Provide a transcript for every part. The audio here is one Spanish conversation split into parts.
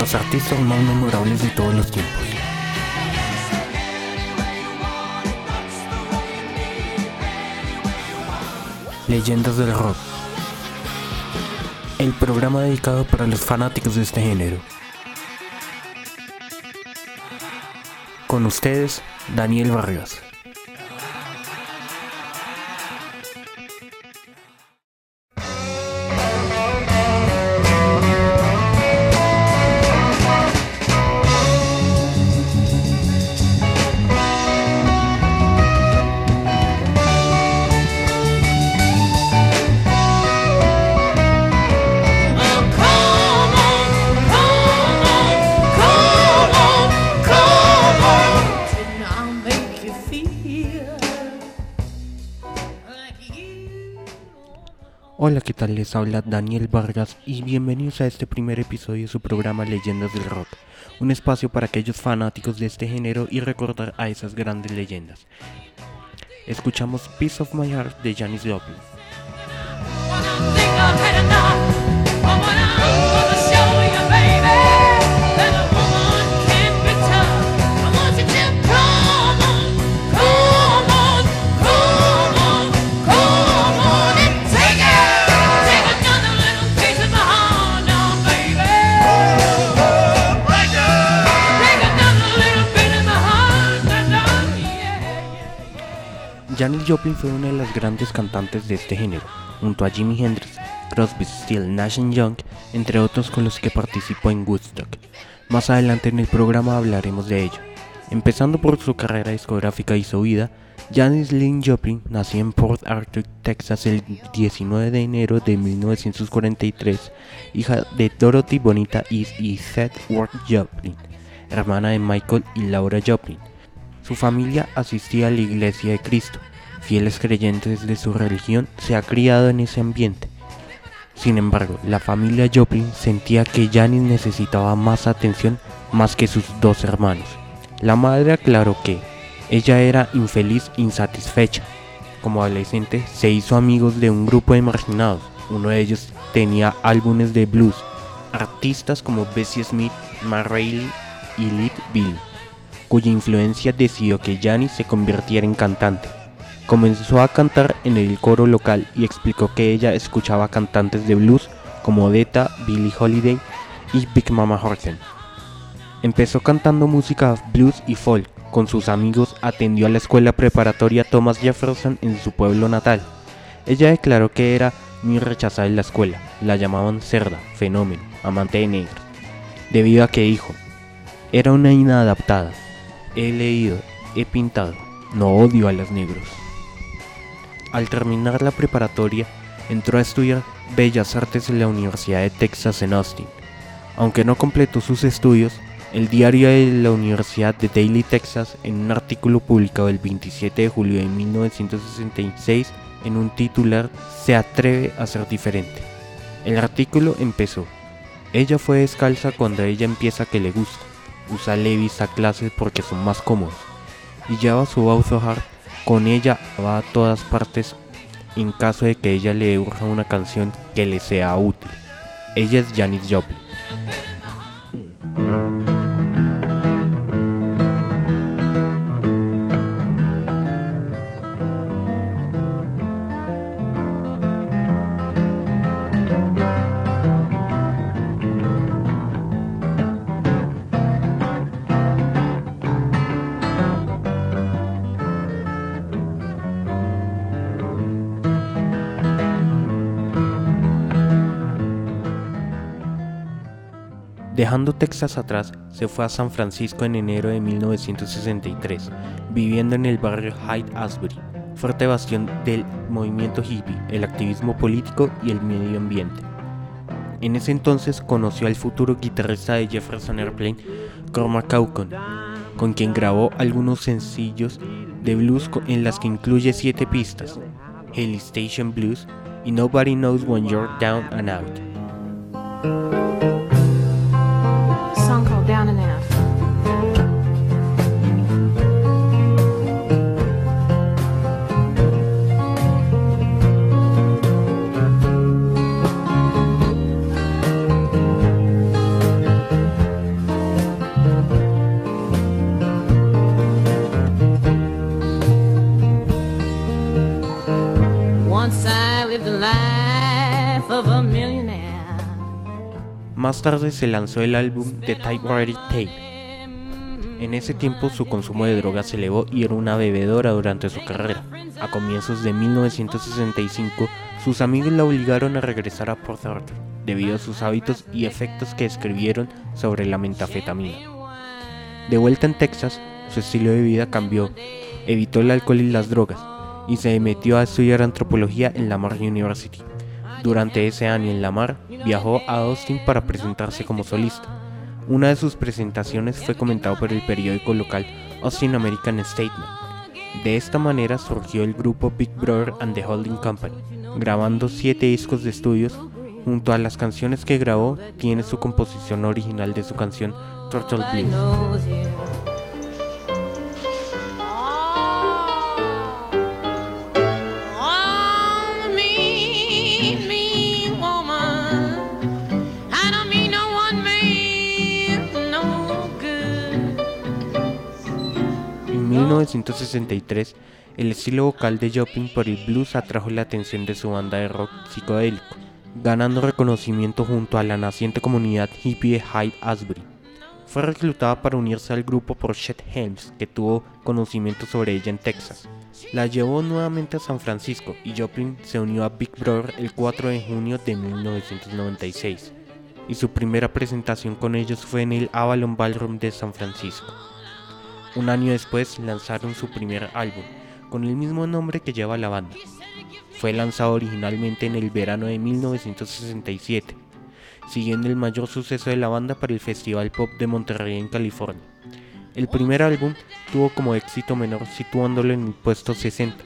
Los artistas más memorables de todos los tiempos. Leyendas del rock. El programa dedicado para los fanáticos de este género. Con ustedes, Daniel Vargas. Tal? Les habla Daniel Vargas y bienvenidos a este primer episodio de su programa Leyendas del Rock, un espacio para aquellos fanáticos de este género y recordar a esas grandes leyendas. Escuchamos Piece of My Heart de Janis Joplin. Joplin fue una de las grandes cantantes de este género, junto a Jimi Hendrix, Crosby, Still, Nash Young, entre otros con los que participó en Woodstock. Más adelante en el programa hablaremos de ello. Empezando por su carrera discográfica y su vida, Janis Lynn Joplin nació en Port Arthur, Texas el 19 de enero de 1943, hija de Dorothy Bonita East y Seth Ward Joplin, hermana de Michael y Laura Joplin. Su familia asistía a la Iglesia de Cristo. Fieles creyentes de su religión se ha criado en ese ambiente. Sin embargo, la familia Joplin sentía que Janis necesitaba más atención más que sus dos hermanos. La madre aclaró que ella era infeliz insatisfecha. Como adolescente se hizo amigos de un grupo de marginados. Uno de ellos tenía álbumes de blues. Artistas como Bessie Smith, Ma Rainey y Lead Bill cuya influencia decidió que Janis se convirtiera en cantante. Comenzó a cantar en el coro local y explicó que ella escuchaba cantantes de blues como Odetta, Billie Holiday y Big Mama Horton. Empezó cantando música blues y folk. Con sus amigos atendió a la escuela preparatoria Thomas Jefferson en su pueblo natal. Ella declaró que era muy rechazada en la escuela. La llamaban cerda, fenómeno, amante de negros. Debido a que dijo, era una inadaptada, he leído, he pintado, no odio a los negros. Al terminar la preparatoria, entró a estudiar Bellas Artes en la Universidad de Texas en Austin. Aunque no completó sus estudios, el diario de la Universidad de Daily Texas, en un artículo publicado el 27 de julio de 1966, en un titular, se atreve a ser diferente. El artículo empezó. Ella fue descalza cuando ella empieza que le gusta usa Levis a clases porque son más cómodos y lleva su Hard con ella va a todas partes en caso de que ella le urja una canción que le sea útil. Ella es Janis Joplin. Dejando Texas atrás, se fue a San Francisco en enero de 1963, viviendo en el barrio Hyde Asbury, fuerte bastión del movimiento hippie, el activismo político y el medio ambiente. En ese entonces conoció al futuro guitarrista de Jefferson Airplane, Cormac Caucon, con quien grabó algunos sencillos de blues en las que incluye siete pistas, Haley Station Blues y Nobody Knows When You're Down and Out. Más tarde se lanzó el álbum The Typewriter Tape. En ese tiempo su consumo de drogas se elevó y era una bebedora durante su carrera. A comienzos de 1965, sus amigos la obligaron a regresar a Port Arthur debido a sus hábitos y efectos que escribieron sobre la metafetamina. De vuelta en Texas, su estilo de vida cambió, evitó el alcohol y las drogas, y se metió a estudiar antropología en Lamar University. Durante ese año en Lamar, viajó a Austin para presentarse como solista. Una de sus presentaciones fue comentado por el periódico local Austin American Statement. De esta manera surgió el grupo Big Brother and the Holding Company, grabando siete discos de estudios. Junto a las canciones que grabó, tiene su composición original de su canción Turtle Blues. 1963, el estilo vocal de Joplin por el blues atrajo la atención de su banda de rock psicodélico, ganando reconocimiento junto a la naciente comunidad hippie de Hyde Asbury. Fue reclutada para unirse al grupo por Chet Helms, que tuvo conocimiento sobre ella en Texas. La llevó nuevamente a San Francisco y Joplin se unió a Big Brother el 4 de junio de 1996, y su primera presentación con ellos fue en el Avalon Ballroom de San Francisco. Un año después lanzaron su primer álbum, con el mismo nombre que lleva la banda. Fue lanzado originalmente en el verano de 1967, siguiendo el mayor suceso de la banda para el Festival Pop de Monterrey en California. El primer álbum tuvo como éxito menor situándolo en el puesto 60.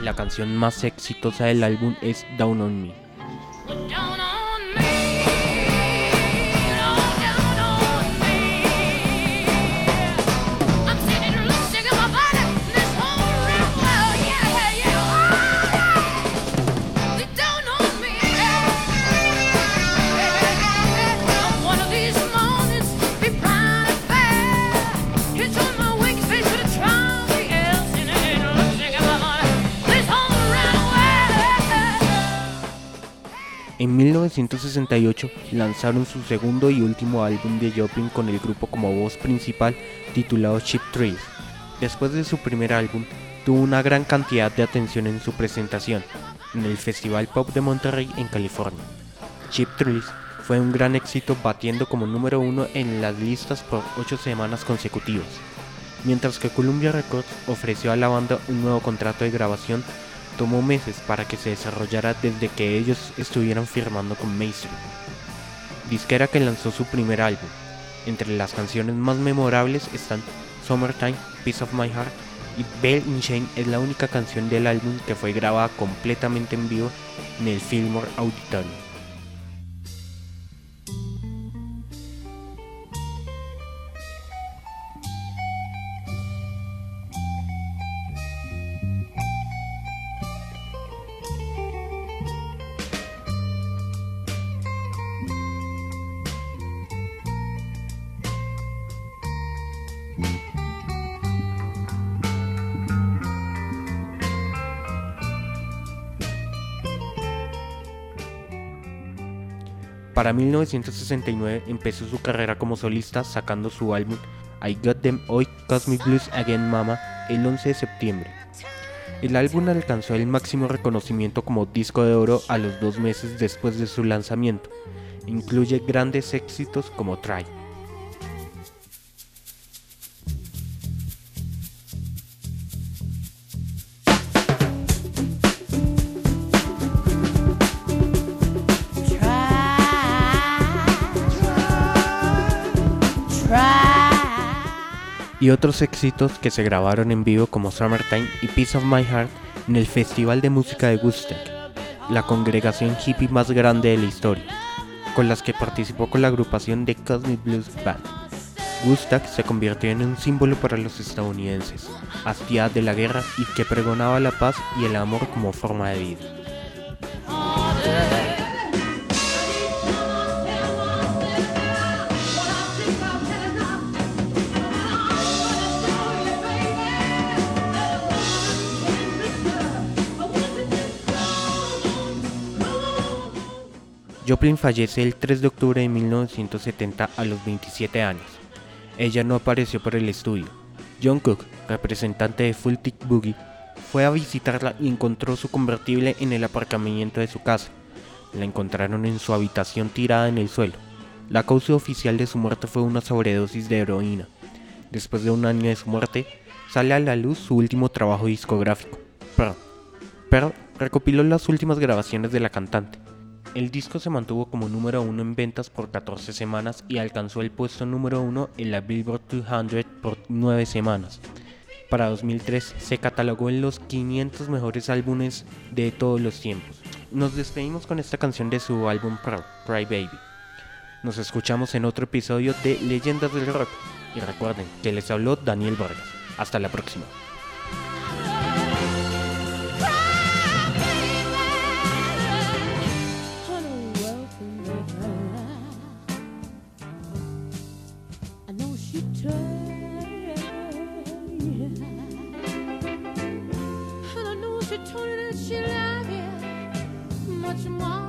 La canción más exitosa del álbum es Down on Me. 1968 lanzaron su segundo y último álbum de Joplin con el grupo como voz principal titulado Chip Trees. Después de su primer álbum, tuvo una gran cantidad de atención en su presentación en el Festival Pop de Monterrey en California. Chip Trees fue un gran éxito batiendo como número uno en las listas por ocho semanas consecutivas, mientras que Columbia Records ofreció a la banda un nuevo contrato de grabación tomó meses para que se desarrollara desde que ellos estuvieran firmando con Mason, disquera que lanzó su primer álbum. Entre las canciones más memorables están Summertime, Piece of My Heart y Bell in Shane es la única canción del álbum que fue grabada completamente en vivo en el Fillmore Auditorium. Para 1969 empezó su carrera como solista sacando su álbum I Got Them Oi Cosmic Blues Again Mama el 11 de septiembre. El álbum alcanzó el máximo reconocimiento como disco de oro a los dos meses después de su lanzamiento. Incluye grandes éxitos como Try. Y otros éxitos que se grabaron en vivo como Summertime y Peace of My Heart en el Festival de Música de Woodstock, la congregación hippie más grande de la historia, con las que participó con la agrupación de Cosmic Blues Band. Woodstock se convirtió en un símbolo para los estadounidenses, hastiados de la guerra y que pregonaba la paz y el amor como forma de vida. Joplin fallece el 3 de octubre de 1970 a los 27 años. Ella no apareció por el estudio. John Cook, representante de Full Tick Boogie, fue a visitarla y encontró su convertible en el aparcamiento de su casa. La encontraron en su habitación tirada en el suelo. La causa oficial de su muerte fue una sobredosis de heroína. Después de un año de su muerte, sale a la luz su último trabajo discográfico, Pearl. Pearl recopiló las últimas grabaciones de la cantante. El disco se mantuvo como número uno en ventas por 14 semanas y alcanzó el puesto número uno en la Billboard 200 por 9 semanas. Para 2003 se catalogó en los 500 mejores álbumes de todos los tiempos. Nos despedimos con esta canción de su álbum Pearl, Cry Baby. Nos escuchamos en otro episodio de Leyendas del Rock. Y recuerden que les habló Daniel Vargas. Hasta la próxima. And I know she told you that she loved you much more.